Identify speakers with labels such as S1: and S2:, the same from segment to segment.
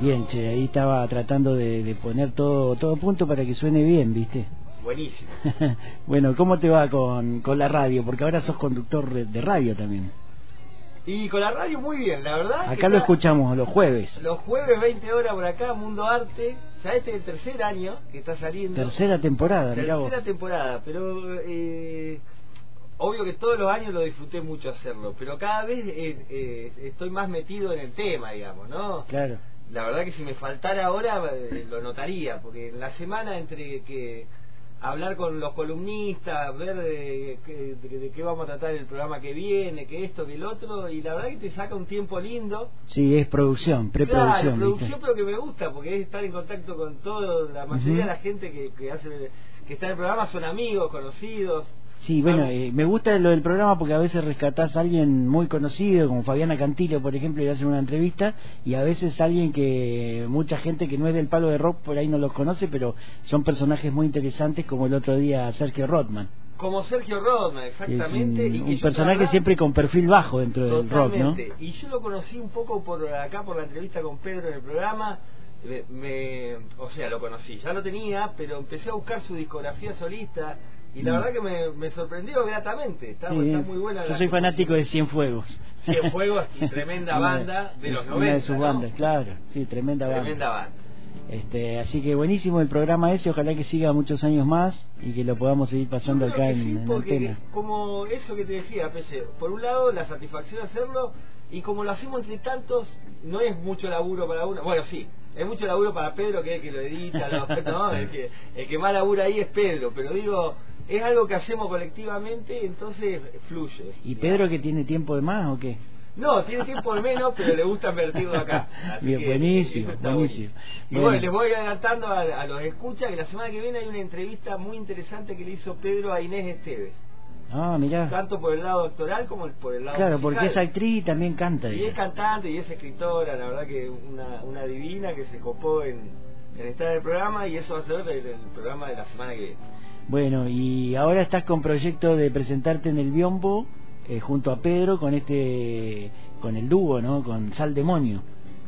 S1: Bien, che, ahí estaba tratando de, de poner todo todo a punto para que suene bien, ¿viste?
S2: Buenísimo.
S1: bueno, ¿cómo te va con, con la radio? Porque ahora sos conductor de, radio también.
S2: Y con la radio muy bien, la verdad. que
S1: Acá lo
S2: está-
S1: escuchamos los jueves.
S2: Los jueves 20 horas por acá, Mundo Arte. Ya este es el tercer año que está saliendo.
S1: Tercera temporada, mirá vos.
S2: Tercera temporada, pero eh, obvio que todos los años lo disfruté mucho hacerlo, pero cada vez eh, eh, estoy más metido en el tema, digamos, ¿no?
S1: Claro.
S2: La verdad que si me faltara ahora eh, lo notaría, porque en la semana entre que hablar con los columnistas, ver de, qué- de- de qué vamos a tratar el programa que viene, que esto, que el otro, y la verdad que te saca un tiempo lindo.
S1: Sí, es producción,
S2: Claro,
S1: preproducción.
S2: producción,
S1: ¿viste?
S2: pero que me gusta, porque es estar en contacto con todo, la mayoría de la gente que, que hace que está en el programa son amigos, conocidos.
S1: Sí, bueno, eh, me gusta lo del programa porque a veces rescatás a alguien muy conocido, como Fabiana Cantillo, por ejemplo, y le hacen una entrevista, y a veces alguien que mucha gente que no es del palo de rock por ahí no los conoce, pero son personajes muy interesantes, como el otro día Sergio Rodman.
S2: como Sergio Rodman,
S1: es
S2: exactamente.
S1: un,
S2: y que
S1: un personaje siempre con perfil bajo dentro del rock, ¿no?
S2: Y yo lo conocí un poco por acá, por la entrevista con Pedro en el programa. Me, me- o sea, lo conocí, ya lo tenía, pero empecé a buscar su discografía solista y la
S1: Mm.
S2: verdad que me, me sorprendió gratamente. Está,
S1: Sí,
S2: está muy buena.
S1: Yo soy fanático de Cienfuegos.
S2: Cienfuegos y tremenda banda de los
S1: es
S2: 90.
S1: Una de sus
S2: ¿no?
S1: bandas, claro. Sí, tremenda banda.
S2: Tremenda banda.
S1: Este, así que buenísimo el programa ese, ojalá que siga muchos años más y que lo podamos seguir pasando acá
S2: que
S1: en,
S2: sí,
S1: en
S2: porque
S1: antena.
S2: como eso que te decía, Pelle, por un lado la satisfacción de hacerlo y como lo hacemos entre tantos, no es mucho laburo para uno, bueno sí, es mucho laburo para Pedro que es el que lo edita, lo- no, el, que, el que más labura ahí es Pedro, pero digo, es algo que hacemos colectivamente, entonces fluye.
S1: ¿Y Pedro que tiene tiempo de más o qué?
S2: No, tiene tiempo de menos, pero le gusta invertirlo acá.
S1: Bien,
S2: que
S1: buenísimo, buenísimo.
S2: Y
S1: Bueno.
S2: bueno, les voy adelantando a, a los escuchas que la semana que viene hay una entrevista muy interesante que le hizo Pedro a Inés Esteves.
S1: Ah, mirá.
S2: tanto por el lado actoral como por el lado
S1: Claro,
S2: musical.
S1: porque es actriz y también canta.
S2: y
S1: ella.
S2: es cantante y es escritora la verdad que una, una divina que se copó en, en estar en el programa y eso va a ser el, el programa de la semana que viene
S1: Bueno, y ahora estás con proyecto de presentarte en el Biombo eh, junto a Pedro con este, con el dúo, ¿no? Con Sal Demonio.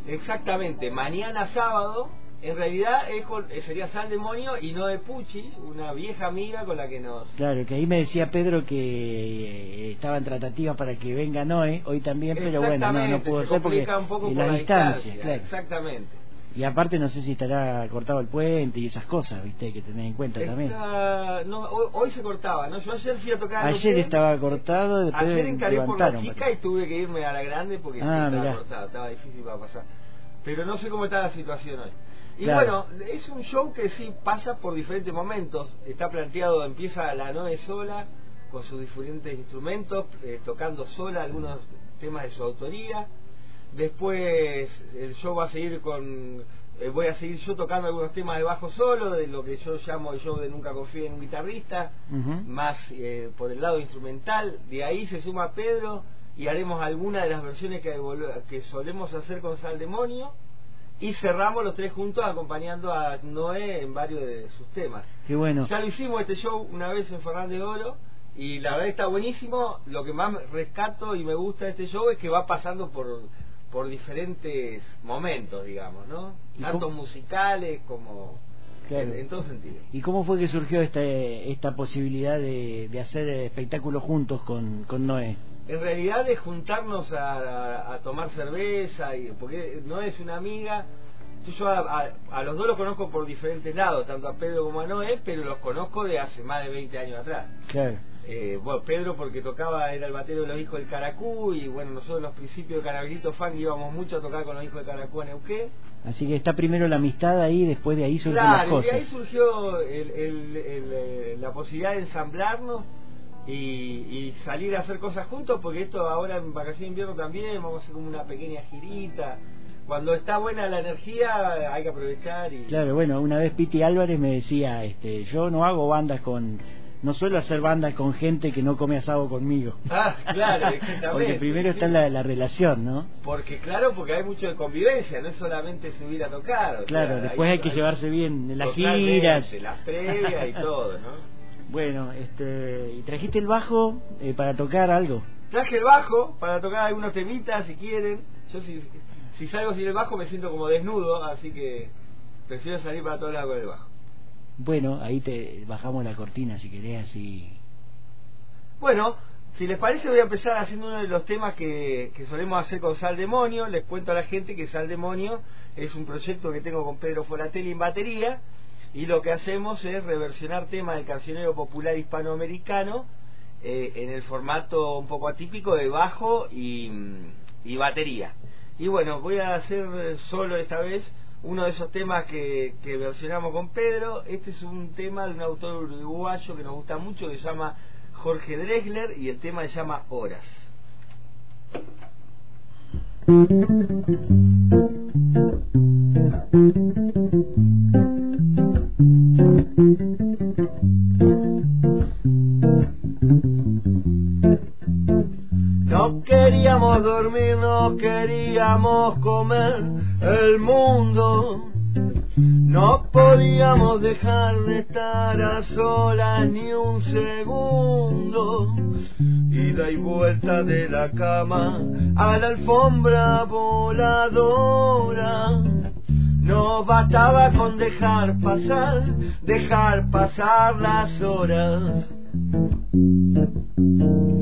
S2: exactamente mañana sábado en realidad es con- eh, sería Sal Demonio y no de Pucci una vieja amiga con la que nos
S1: Claro, que ahí me decía Pedro que eh, estaba en tratativas para que venga Noé, hoy también, pero bueno, no, no pudo
S2: se
S1: ser porque
S2: un poco
S1: y
S2: por
S1: la
S2: la
S1: distancia,
S2: distancia,
S1: claro.
S2: exactamente
S1: Y aparte no sé si estará cortado el puente y esas cosas, viste, que tener en cuenta también.
S2: No, hoy, hoy se cortaba, ¿no? Yo ayer fui a tocar
S1: Ayer estaba cortado, después
S2: Ayer encaré por la chica y tuve que irme a la grande porque sí,
S1: Ah,
S2: estaba cortado, estaba difícil para pasar. Pero no sé cómo está la situación hoy. Y
S1: Claro.
S2: bueno, es un show que sí pasa por diferentes momentos. Está planteado, empieza la noche sola, con sus diferentes instrumentos, eh, tocando sola algunos temas de su autoría. Después el show va a seguir con... eh, voy a seguir yo tocando algunos temas de bajo solo, de lo que yo llamo el show de Nunca confíe en un guitarrista más eh, por el lado instrumental. De ahí se suma Pedro y haremos alguna de las versiones que, que solemos hacer con Sal Demonio. Y cerramos los tres juntos acompañando a Noé en varios de sus temas.
S1: Qué bueno.
S2: Ya lo hicimos este show una vez en Fernández de Oro y la verdad está buenísimo. Lo que más rescato y me gusta de este show es que va pasando por, por diferentes momentos, digamos, ¿no?
S1: ¿Y
S2: Tanto musicales como
S1: Claro.
S2: en, en todo sentido.
S1: ¿Y cómo fue que surgió esta, esta posibilidad de, de hacer espectáculos juntos con, con Noé?
S2: En realidad es juntarnos a, a- a tomar cerveza, y, porque no es una amiga. Yo, yo a, a- a los dos los conozco por diferentes lados, tanto a Pedro como a Noé, pero los conozco de hace más de 20 años atrás.
S1: Claro.
S2: Eh, bueno, Pedro porque tocaba, era el batero de los hijos del Caracú, y bueno, nosotros en los principios de Caramelito Fan íbamos mucho a tocar con los hijos del Caracú en Neuquén.
S1: Así que está primero la amistad ahí, después de ahí surgen
S2: Claro,
S1: las cosas.
S2: de ahí surgió el- el- el, eh, la posibilidad de ensamblarnos y, y salir a hacer cosas juntos, porque esto ahora en vacaciones de invierno también, vamos a hacer como una pequeña girita. Cuando está buena la energía hay que aprovechar y...
S1: Claro, bueno, una vez Piti Álvarez me decía, este, yo no hago bandas con, no suelo hacer bandas con gente que no come asado conmigo.
S2: Ah, claro, exactamente.
S1: Porque primero está la, la relación, ¿no?
S2: Porque claro, porque hay mucho de convivencia, no es solamente subir a tocar.
S1: Claro,
S2: sea,
S1: después hay, que llevarse bien en las giras.
S2: las previas y todo, ¿no?
S1: Bueno, este, ¿y trajiste el bajo eh, para tocar algo?
S2: Traje el bajo para tocar algunos temitas si quieren. Yo si, si salgo sin el bajo me siento como desnudo, así que prefiero salir para todos lados con el bajo.
S1: Bueno, ahí te bajamos la cortina si querés así.
S2: Bueno, si les parece voy a empezar haciendo uno de los temas que, solemos hacer con Sal Demonio. Les cuento a la gente que Sal Demonio es un proyecto que tengo con Pedro Foratelli en batería y lo que hacemos es reversionar temas del cancionero popular hispanoamericano eh, en el formato un poco atípico de bajo y batería. Y bueno, voy a hacer solo esta vez uno de esos temas que, versionamos con Pedro. Este es un tema de un autor uruguayo que nos gusta mucho que se llama Jorge Dresler y el tema se llama Horas. Dormir, no queríamos comer el mundo. No podíamos dejar de estar a solas ni un segundo. Ida y vuelta de la cama a la alfombra voladora. No bastaba con dejar pasar, dejar pasar las horas. Horas,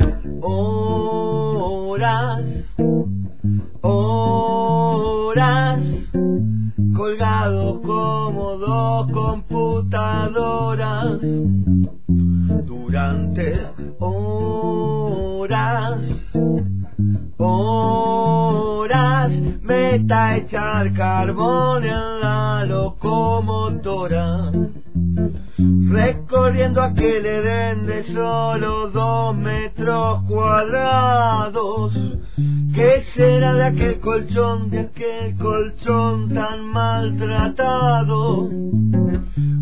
S2: echar carbón en la locomotora recorriendo aquel Edén de solo dos metros cuadrados. ¿Qué será de aquel colchón, de aquel colchón tan maltratado?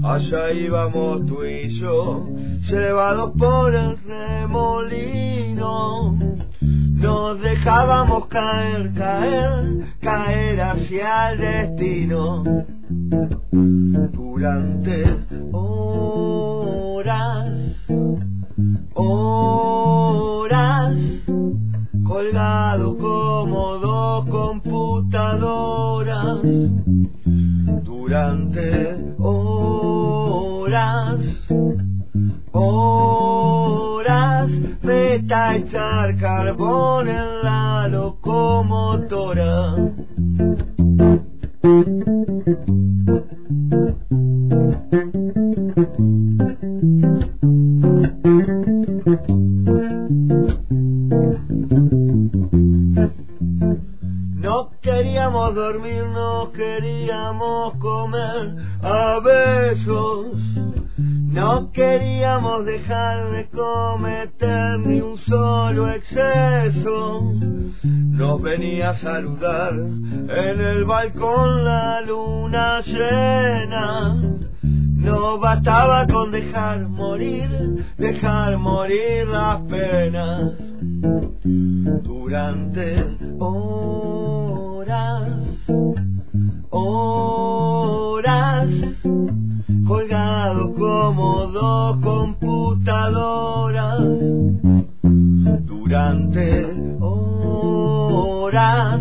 S2: Allá íbamos tú y yo, llevados por el remolino. Nos dejábamos caer, caer, caer hacia el destino. Durante horas, echar carbón en la locomotora. No queríamos dormir, no queríamos comer a besos. No queríamos dejar de cometer ni un solo exceso. Nos venía a saludar en el balcón la luna llena. No bastaba con dejar morir, dejar morir las penas. Durante computadoras. Durante horas,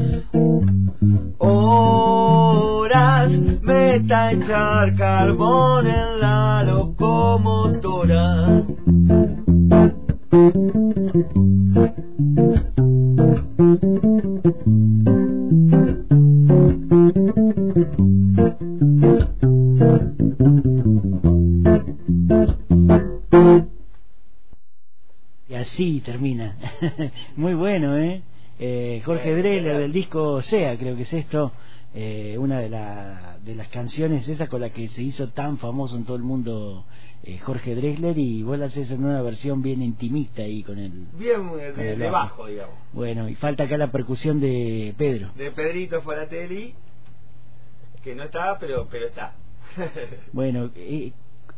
S2: horas, meta echar carbón en la locomotora.
S1: Disco Sea, creo que es esto. Eh, una de, la, de las canciones esas con la que se hizo tan famoso en todo el mundo eh, Jorge Drexler y vos la haces en una versión bien intimista ahí con el
S2: bien de, de bajo digamos.
S1: Bueno y falta acá la percusión de Pedro.
S2: De Pedrito Foratelli que no está pero pero está.
S1: Bueno eh,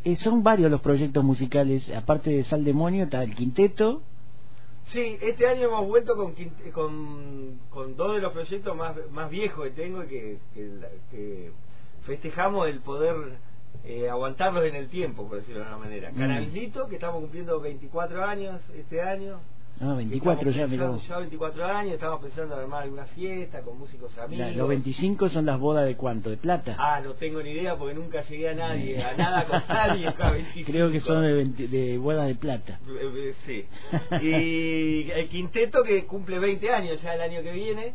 S1: eh, son varios los proyectos musicales aparte de Sal Demonio está el quinteto
S2: Sí, este año hemos vuelto con, con, con dos de los proyectos más, más viejos que tengo y que, que, que festejamos el poder eh, aguantarlos en el tiempo, por decirlo de alguna manera.
S1: Mm.
S2: Canalcito, que estamos cumpliendo 24 años este año,
S1: Ah, 24 ya,
S2: mirá.
S1: Ya
S2: 24 años, estamos pensando en armar alguna fiesta con músicos amigos.
S1: los 25 son las bodas de cuánto, de plata.
S2: Ah, no tengo ni idea porque nunca llegué a nadie, a nada con nadie.
S1: Creo que son de, de bodas de plata.
S2: Eh, eh, sí. Y el quinteto que cumple 20 años ya el año que viene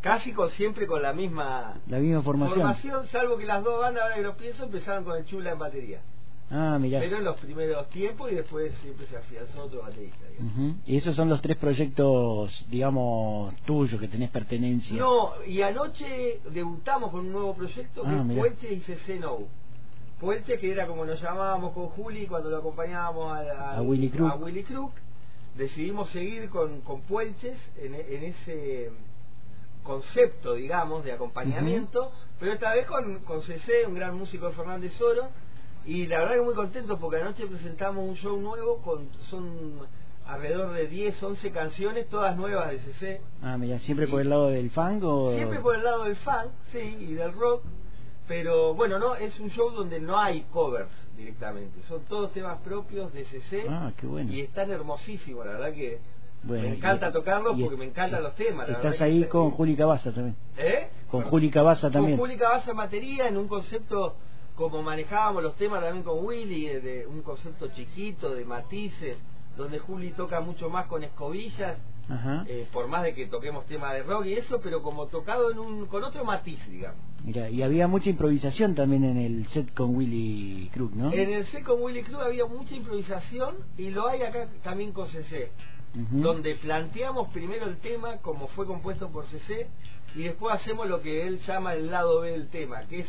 S2: casi con siempre con la misma
S1: la misma formación.
S2: formación salvo que las dos bandas ahora que lo pienso empezaron con el chula en batería
S1: Ah, mira.
S2: Pero en los primeros tiempos y después siempre se afianzó otro baterista.
S1: Y esos son los tres proyectos, digamos, tuyos, que tenés pertenencia.
S2: No, y anoche debutamos con un nuevo proyecto que ah, es Puelche y CC No. Puelche, que era como nos llamábamos con Juli cuando lo acompañábamos a,
S1: a, Willy Crook.
S2: A Willy Crook. Decidimos seguir con, con Puelches en, ese concepto, digamos, de acompañamiento, pero esta vez con, con CC, un gran músico de Fernández Oro y la verdad que muy contento porque anoche presentamos un show nuevo con son alrededor de 10, 11 canciones, todas nuevas de CC.
S1: Ah, mira, ¿siempre por el lado del funk o...?
S2: Siempre por el lado del funk, sí, y del rock. Pero bueno, no, es un show donde no hay covers directamente. Son todos temas propios de CC.
S1: Ah, qué bueno.
S2: Y están hermosísimos, la verdad que... me encanta tocarlos porque me encantan los temas.
S1: estás ahí con Juli Cabaza también.
S2: ¿Eh?
S1: Con Juli Cabaza también.
S2: Con Juli Cabaza en batería en un concepto como manejábamos los temas también con Willy, eh, de un concepto chiquito, de matices, donde Juli toca mucho más con escobillas, eh, por más de que toquemos temas de rock y eso, pero como tocado en un, con otro matiz, digamos.
S1: Mira, y había mucha improvisación también en el set con Willy Crook, ¿no?
S2: En el set con Willy Crook había mucha improvisación y lo hay acá también con CC, donde planteamos primero el tema como fue compuesto por CC y después hacemos lo que él llama el lado B del tema, que es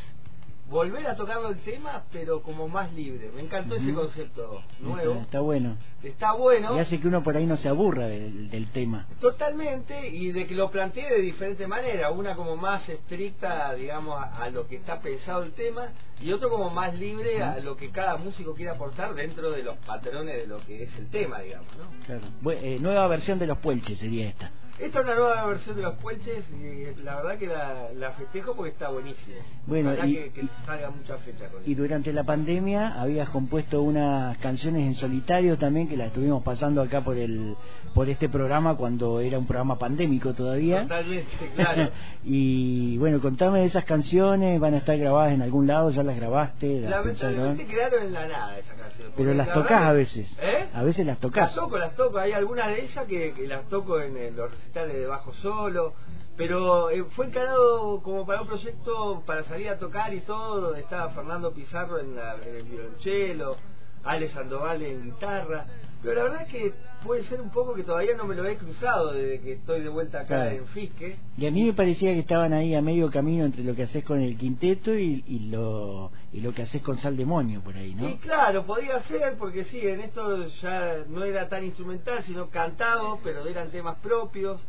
S2: volver a tocarlo el tema, pero como más libre. Me encantó ese concepto nuevo.
S1: Está, bueno.
S2: Está bueno.
S1: Y hace que uno por ahí no se aburra del, tema.
S2: Totalmente, y de que lo plantee de diferente manera. Una como más estricta, digamos, a, lo que está pensado el tema, y otro como más libre a lo que cada músico quiere aportar dentro de los patrones de lo que es el tema, digamos. ¿no?
S1: Claro. Eh, nueva versión de los Puelches sería esta.
S2: Esta es una nueva versión de los puentes y la verdad que la, festejo porque está buenísimo.
S1: Bueno, y,
S2: que, salga mucha fecha con
S1: Y durante la pandemia habías compuesto unas canciones en solitario también que las estuvimos pasando acá por el por este programa cuando era un programa pandémico todavía.
S2: Totalmente, claro.
S1: y bueno, contame de esas canciones, van a estar grabadas en algún lado, ya las grabaste.
S2: Las Lamentablemente quedaron en la nada esas canciones.
S1: Pero las tocas a veces.
S2: ¿Eh?
S1: A veces las tocas.
S2: Las toco, las toco. Hay algunas de ellas que, las toco en, en los de bajo solo, pero eh, fue encarado como para un proyecto para salir a tocar y todo, donde estaba Fernando Pizarro en, el violonchelo, Ale Sandoval en guitarra, pero la verdad es que puede ser un poco que todavía no me lo he cruzado desde que estoy de vuelta acá en Fisque.
S1: Y a mí me parecía que estaban ahí a medio camino entre lo que haces con el quinteto y, lo y lo que haces con Sal Demonio por ahí, ¿no?
S2: Y claro, podía ser porque sí, en esto ya no era tan instrumental, sino cantado, pero eran temas propios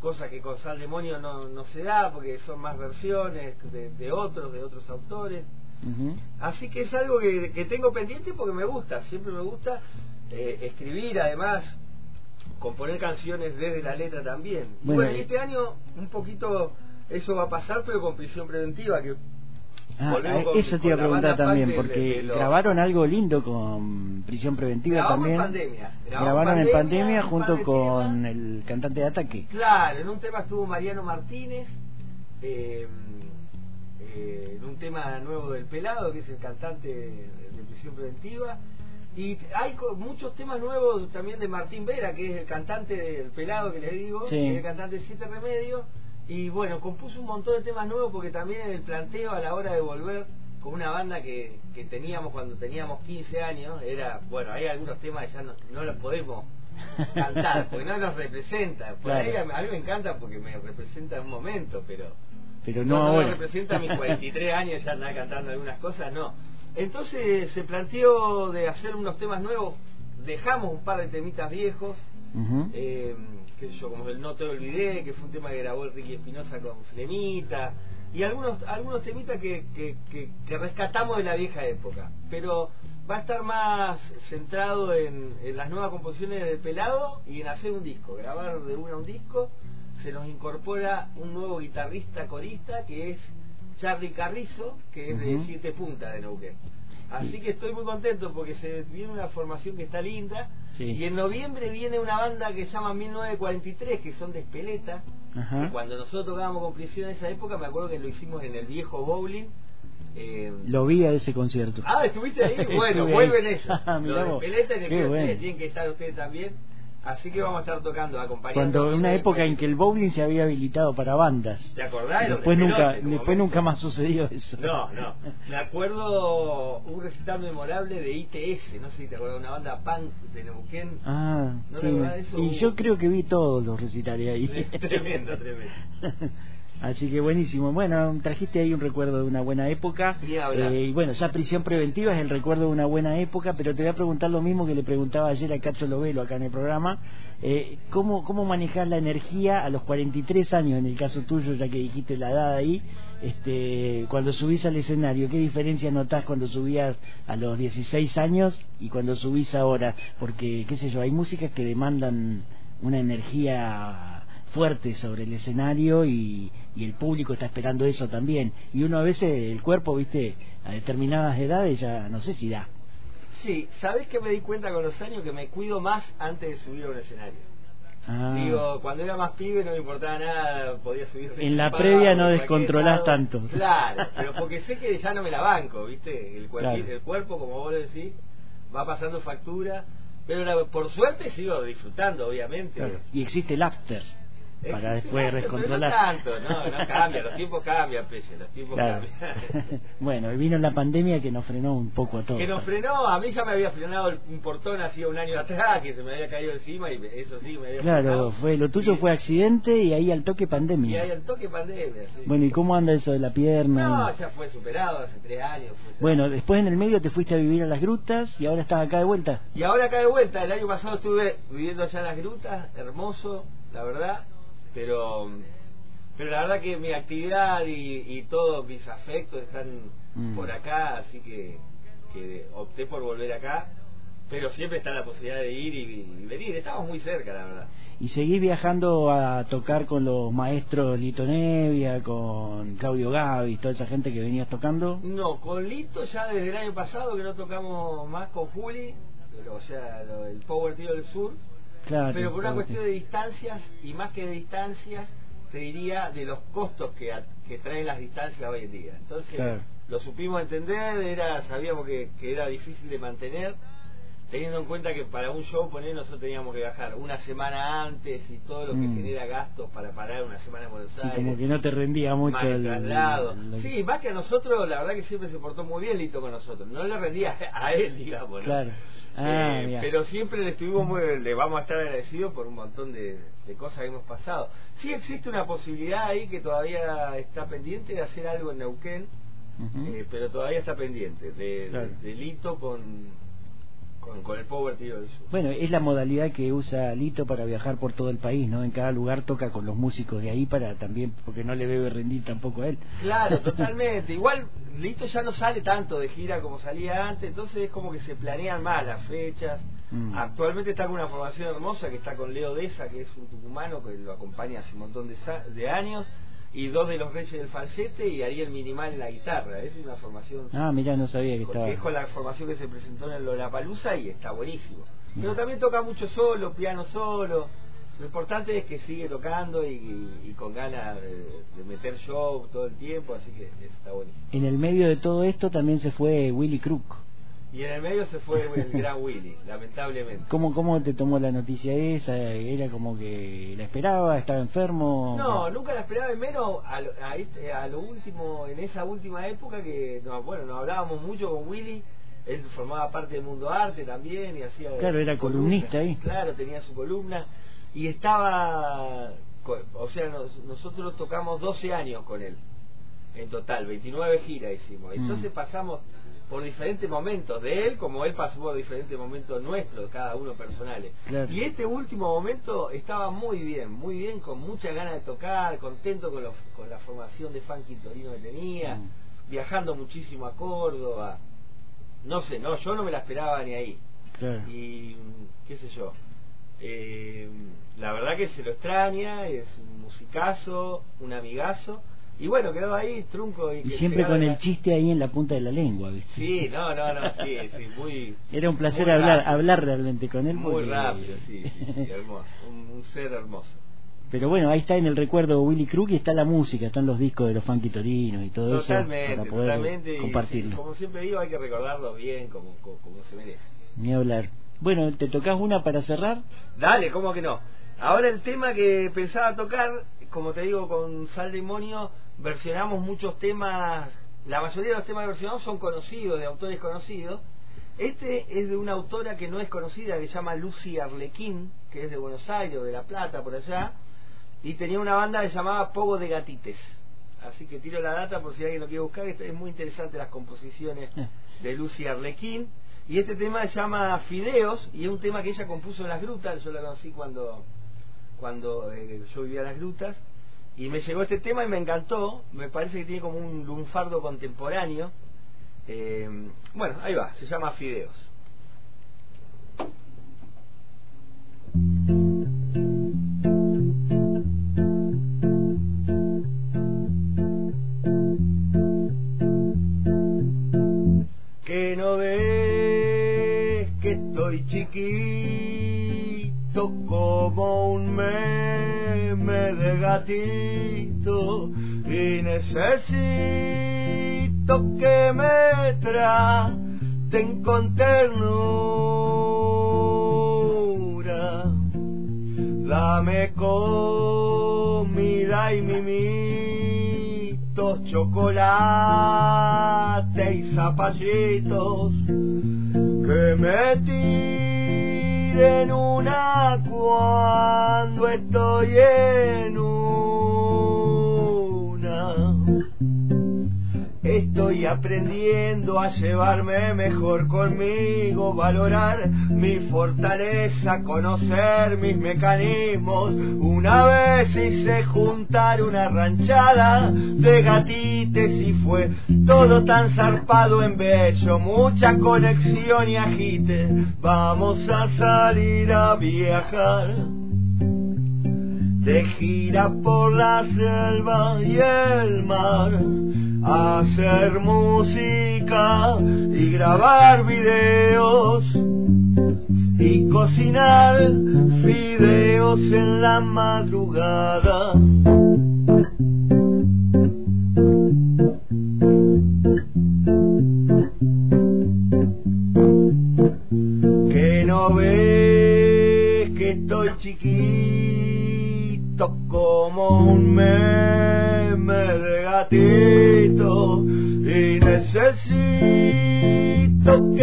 S2: cosa que con Sal Demonio no, no se da porque son más versiones de, otros, de otros autores. Así que es algo que, que, tengo pendiente porque me gusta, siempre me gusta eh, escribir, además, componer canciones desde la letra también. Bueno, y este año un poquito eso va a pasar, pero con prisión preventiva, que
S1: Ah, eso te iba a preguntar también, porque grabaron algo lindo con prisión preventiva también.
S2: En pandemia.
S1: Grabaron en pandemia junto con el cantante de Ataque.
S2: Claro, en un tema estuvo Mariano Martínez, eh, eh, en un tema nuevo del Pelado, que es el cantante de prisión preventiva. Y hay muchos temas nuevos también de Martín Vera, que es el cantante del Pelado que les digo, que es el cantante de Siete Remedios y bueno, compuso un montón de temas nuevos porque también el planteo a la hora de volver con una banda que, que teníamos cuando teníamos 15 años, era, bueno, hay algunos temas que ya no, no los podemos cantar, porque no nos representa. Por ahí a, mí me encanta porque me representa un momento, pero,
S1: pero no, no
S2: me representa a mis 43 años ya andar cantando algunas cosas, no. Entonces se planteó de hacer unos temas nuevos, dejamos un par de temitas viejos, eh, que yo, como el No Te Olvidé, que fue un tema que grabó el Ricky Espinosa con Flemita, y algunos algunos temitas que, que, que, rescatamos de la vieja época, pero va a estar más centrado en, en, las nuevas composiciones del pelado y en hacer un disco, grabar de una un disco, se nos incorpora un nuevo guitarrista corista que es Charlie Carrizo, que es de Siete Puntas de Neuquén. Así que estoy muy contento porque se viene una formación que está linda. Y en noviembre viene una banda que se llama 1943, que son de Espeleta. cuando nosotros tocábamos con Prisión en esa época, me acuerdo que lo hicimos en el viejo bowling.
S1: Eh, lo vi a ese concierto.
S2: Ah, ¿estuviste ahí? Bueno, vuelven eso. Los de Espeleta y de tienen que estar ustedes también. Así que vamos a estar tocando, acompañando.
S1: Cuando una época en que el bowling se había habilitado para bandas.
S2: ¿Te acordás?
S1: Después nunca, después nunca más sucedió eso.
S2: No, no. Me acuerdo un recital memorable de ITS, no sé si te acuerdas, una banda punk de Neuquén.
S1: Ah, sí. Y yo creo que vi todos los recitales ahí.
S2: tremendo, tremendo.
S1: Así que buenísimo. Bueno, trajiste ahí un recuerdo de una buena época.
S2: Eh,
S1: y bueno, ya prisión preventiva es el recuerdo de una buena época, pero te voy a preguntar lo mismo que le preguntaba ayer a Cacho Lovelo acá en el programa. Eh, ¿cómo, ¿Cómo manejar la energía a los 43 años, en el caso tuyo, ya que dijiste la edad ahí, este, cuando subís al escenario? ¿Qué diferencia notás cuando subías a los 16 años y cuando subís ahora? Porque, qué sé yo, hay músicas que demandan una energía fuerte sobre el escenario y, el público está esperando eso también. Y uno a veces, el cuerpo, viste, a determinadas edades ya no sé si da.
S2: Sí, ¿sabes que me di cuenta con los años que me cuido más antes de subir a un escenario? Ah. Digo, cuando era más pibe no me importaba nada, podía subir.
S1: En la previa no descontrolás tanto.
S2: Claro, pero porque sé que ya no me la banco, ¿viste? El, el cuerpo, como vos decís, va pasando factura. Pero por suerte sigo disfrutando, obviamente.
S1: Y existe el after para después descontrolar.
S2: No tanto, no, no cambia, los tiempos cambian, pese, los tiempos cambian.
S1: bueno, vino la pandemia que nos frenó un poco a todos.
S2: Que nos frenó, a mí ya me había frenado un portón hacía un año atrás, que se me había caído encima y eso sí me había
S1: Claro, fue, lo tuyo fue accidente y ahí al toque pandemia.
S2: Y ahí al toque pandemia, sí.
S1: Bueno, ¿y cómo anda eso de la pierna?
S2: No, ya fue superado hace tres años.
S1: bueno, después en el medio te fuiste a vivir a las grutas y ahora estás acá de vuelta.
S2: Y ahora acá de vuelta, el año pasado estuve viviendo allá en las grutas, hermoso, la verdad pero pero la verdad que mi actividad y, y todos mis afectos están mm. por acá, así que, que opté por volver acá, pero siempre está la posibilidad de ir y, venir, estamos muy cerca, la verdad.
S1: ¿Y seguís viajando a tocar con los maestros Lito Nevia, con Claudio Gavi, toda esa gente que venías tocando?
S2: No, con Lito ya desde el año pasado que no tocamos más con Juli, o sea, el Power Trio del Sur, pero por una cuestión de distancias, y más que de distancias, te diría de los costos que, que traen las distancias hoy en día. Entonces, lo supimos entender, era sabíamos que, que era difícil de mantener, teniendo en cuenta que para un show poner nosotros teníamos que viajar una semana antes y todo lo que mm. genera gastos para parar una semana en Buenos Aires.
S1: Como que no te rendía mucho
S2: el traslado. Sí, más que a nosotros, la verdad que siempre se portó muy bien Lito con nosotros. No le rendía a él, digamos.
S1: Claro.
S2: Ah, eh, pero siempre le estuvimos muy, le vamos a estar agradecidos por un montón de, cosas que hemos pasado. Sí existe una posibilidad ahí que todavía está pendiente de hacer algo en Neuquén, eh, pero todavía está pendiente de, de Lito con con, el Power Tío
S1: Bueno, es la modalidad que usa Lito para viajar por todo el país, ¿no? En cada lugar toca con los músicos de ahí para también, porque no le debe rendir tampoco a él.
S2: Claro, totalmente. Igual Lito ya no sale tanto de gira como salía antes, entonces es como que se planean más las fechas. Mm. Actualmente está con una formación hermosa que está con Leo Deza, que es un tucumano que lo acompaña hace un montón de, de años y dos de los reyes del falsete y Ariel Minimal en la guitarra. Es una formación.
S1: Ah, mira, no sabía que estaba.
S2: Es con la formación que se presentó en Lollapalooza y está buenísimo. Pero también toca mucho solo, piano solo. Lo importante es que sigue tocando y, con ganas de, meter show todo el tiempo, así que está buenísimo.
S1: En el medio de todo esto también se fue Willy Crook.
S2: Y en el medio se fue el gran Willy, lamentablemente.
S1: ¿Cómo, ¿Cómo te tomó la noticia esa? ¿Era como que la esperaba? ¿Estaba enfermo?
S2: No, nunca la esperaba, menos a, a, este, a, lo último, en esa última época que, no, bueno, nos hablábamos mucho con Willy, él formaba parte del mundo arte también y hacía...
S1: Claro, era columnista ahí.
S2: Claro, tenía su columna y estaba, o sea, nosotros tocamos 12 años con él, en total, 29 giras hicimos. Mm. Entonces pasamos por diferentes momentos de él, como él pasó por diferentes momentos nuestros, cada uno personales. Y este último momento estaba muy bien, muy bien, con muchas ganas de tocar, contento con, con la formación de Funky Torino que tenía, mm. viajando muchísimo a Córdoba. No sé, no, yo no me la esperaba ni ahí. Y qué sé yo. Eh, la verdad que se lo extraña, es un musicazo, un amigazo Y bueno, quedó ahí trunco. Y,
S1: Y siempre con
S2: la-
S1: el chiste ahí en la punta de la lengua, ¿viste?
S2: Sí, no, no, no, sí, sí, muy...
S1: Era un placer hablar
S2: rápido.
S1: hablar realmente con él.
S2: Muy
S1: porque-
S2: rápido, sí, sí, sí, hermoso. Un, un ser hermoso.
S1: Pero bueno, ahí está en el recuerdo Willy Crook y está la música, están los discos de los Funky Torinos y todo
S2: Totalmente,
S1: eso para poder
S2: totalmente.
S1: compartirlo.
S2: como siempre digo, hay que recordarlo bien, como, como, como se merece.
S1: Ni hablar. Bueno, ¿te tocas una para cerrar?
S2: Dale, ¿cómo que no? Ahora el tema que pensaba tocar, como te digo, con Sal Demonio, versionamos muchos temas, la mayoría de los temas versionados son conocidos, de autores conocidos. Este es de una autora que no es conocida, que se llama Lucy Arlequín, que es de Buenos Aires de La Plata, por allá, y tenía una banda que se llamaba Pogo de Gatites. Así que tiro la data por si alguien lo quiere buscar, es es muy interesante las composiciones de Lucy Arlequín. Y este tema se llama Fideos y es un tema que ella compuso en las grutas. Yo la conocí cuando, cuando eh, yo vivía las grutas. Y me llegó este tema y me encantó. Me parece que tiene como un lunfardo contemporáneo. Eh, bueno, ahí va, se llama Fideos. que no ves que estoy chiquito como un meme de gatito y necesito que me traten con ternura. Dame comida y mimitos, chocolate y zapallitos que me tiren una cuando estoy en una. Estoy aprendiendo a llevarme mejor conmigo, valorar mi fortaleza, conocer mis mecanismos. Una vez hice juntar una ranchada de gatites y fue todo tan zarpado en bello, mucha conexión y agite. Vamos a salir a viajar de gira por la selva y el mar, hacer música y grabar videos y cocinar fideos en la madrugada. Que no ves que estoy chiquito como un meme de gatito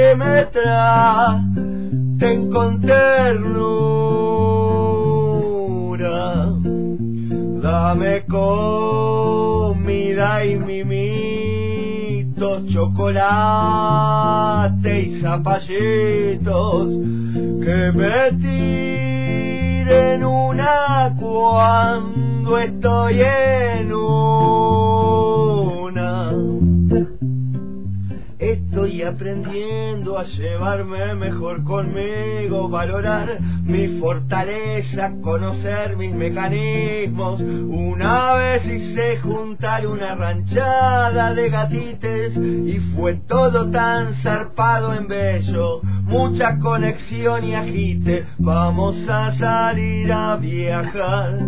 S2: que me traten con ternura. Dame comida y mimitos, chocolate y zapallitos que me tiren una cuando estoy en. Aprendiendo a llevarme mejor conmigo, valorar mi fortaleza, conocer mis mecanismos. Una vez hice juntar una ranchada de gatites y fue todo tan zarpado en bello, mucha conexión y agite. Vamos a salir a viajar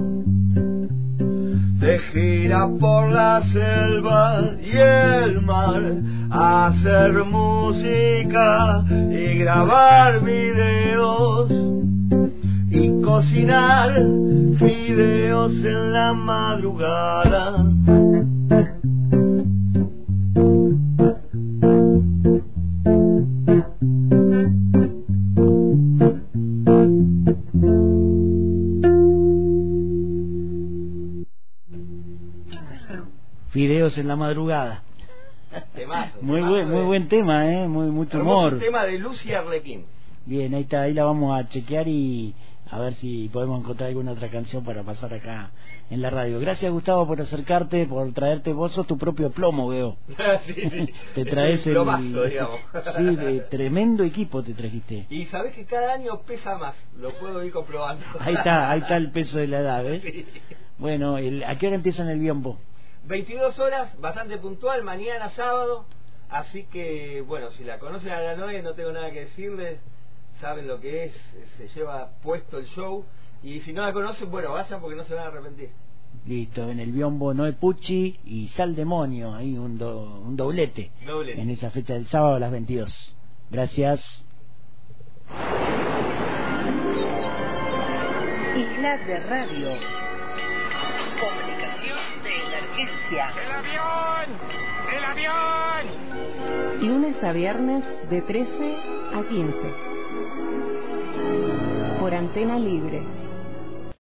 S2: de gira por la selva y el mar, hacer música y grabar videos y cocinar fideos en la madrugada.
S1: En la madrugada.
S2: Temazo,
S1: Muy
S2: temazo
S1: buen,
S2: de-
S1: muy buen tema, ¿eh? Muy, mucho humor.
S2: tema de Lucy Arlequín.
S1: Bien, ahí está, ahí la vamos a chequear y a ver si podemos encontrar alguna otra canción para pasar acá en la radio. Gracias Gustavo por acercarte, por traerte, vos sos tu propio plomo, veo.
S2: Sí, sí.
S1: Te
S2: Es
S1: traes
S2: un
S1: el...
S2: plomazo, digamos.
S1: Sí, de tremendo equipo te trajiste.
S2: Y sabés que cada año pesa más, lo puedo ir comprobando.
S1: Ahí está, ahí está el peso de la edad, ¿ves?
S2: Sí.
S1: Bueno, el, ¿a qué hora empiezan el biombo?
S2: 22 horas, bastante puntual, mañana sábado. Así que, bueno, si la conocen a la Noé, no tengo nada que decirles, saben lo que es, se lleva puesto el show. Y si no la conocen, bueno, vayan porque no se van a arrepentir.
S1: Listo, en el biombo Noé Pucci y Sal Demonio, ahí un, un doblete,
S2: doblete.
S1: En esa fecha del sábado a las 22. Gracias.
S3: Isla de Radio.
S4: ¡El avión! ¡El avión!
S3: Lunes a viernes de 13 a 15. Por antena libre